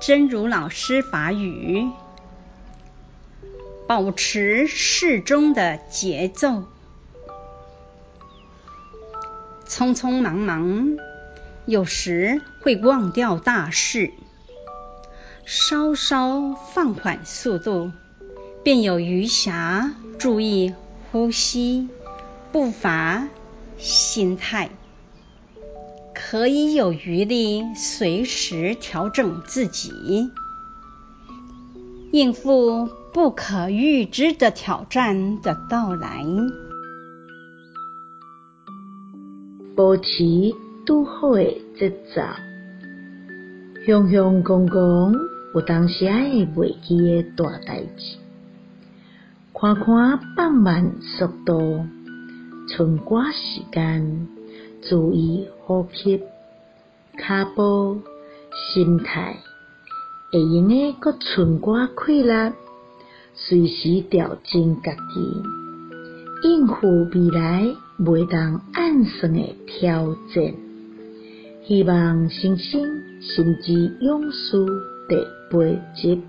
真如老师法语，保持适中的节奏。匆匆忙忙，有时会忘掉大事，稍稍放缓速度，便有余暇注意呼吸、步伐、心态。可以有余力随时调整自己，应付不可预知的挑战的到来。保持拄好的节奏，雄雄公公有当时会袂记的大代志，看看放慢速度，剩寡时间。注意呼吸、脚步、心态，会用诶搁剩寡气力，随时调整家己，应付未来袂当按算的挑战。希望新生心之勇士第八集。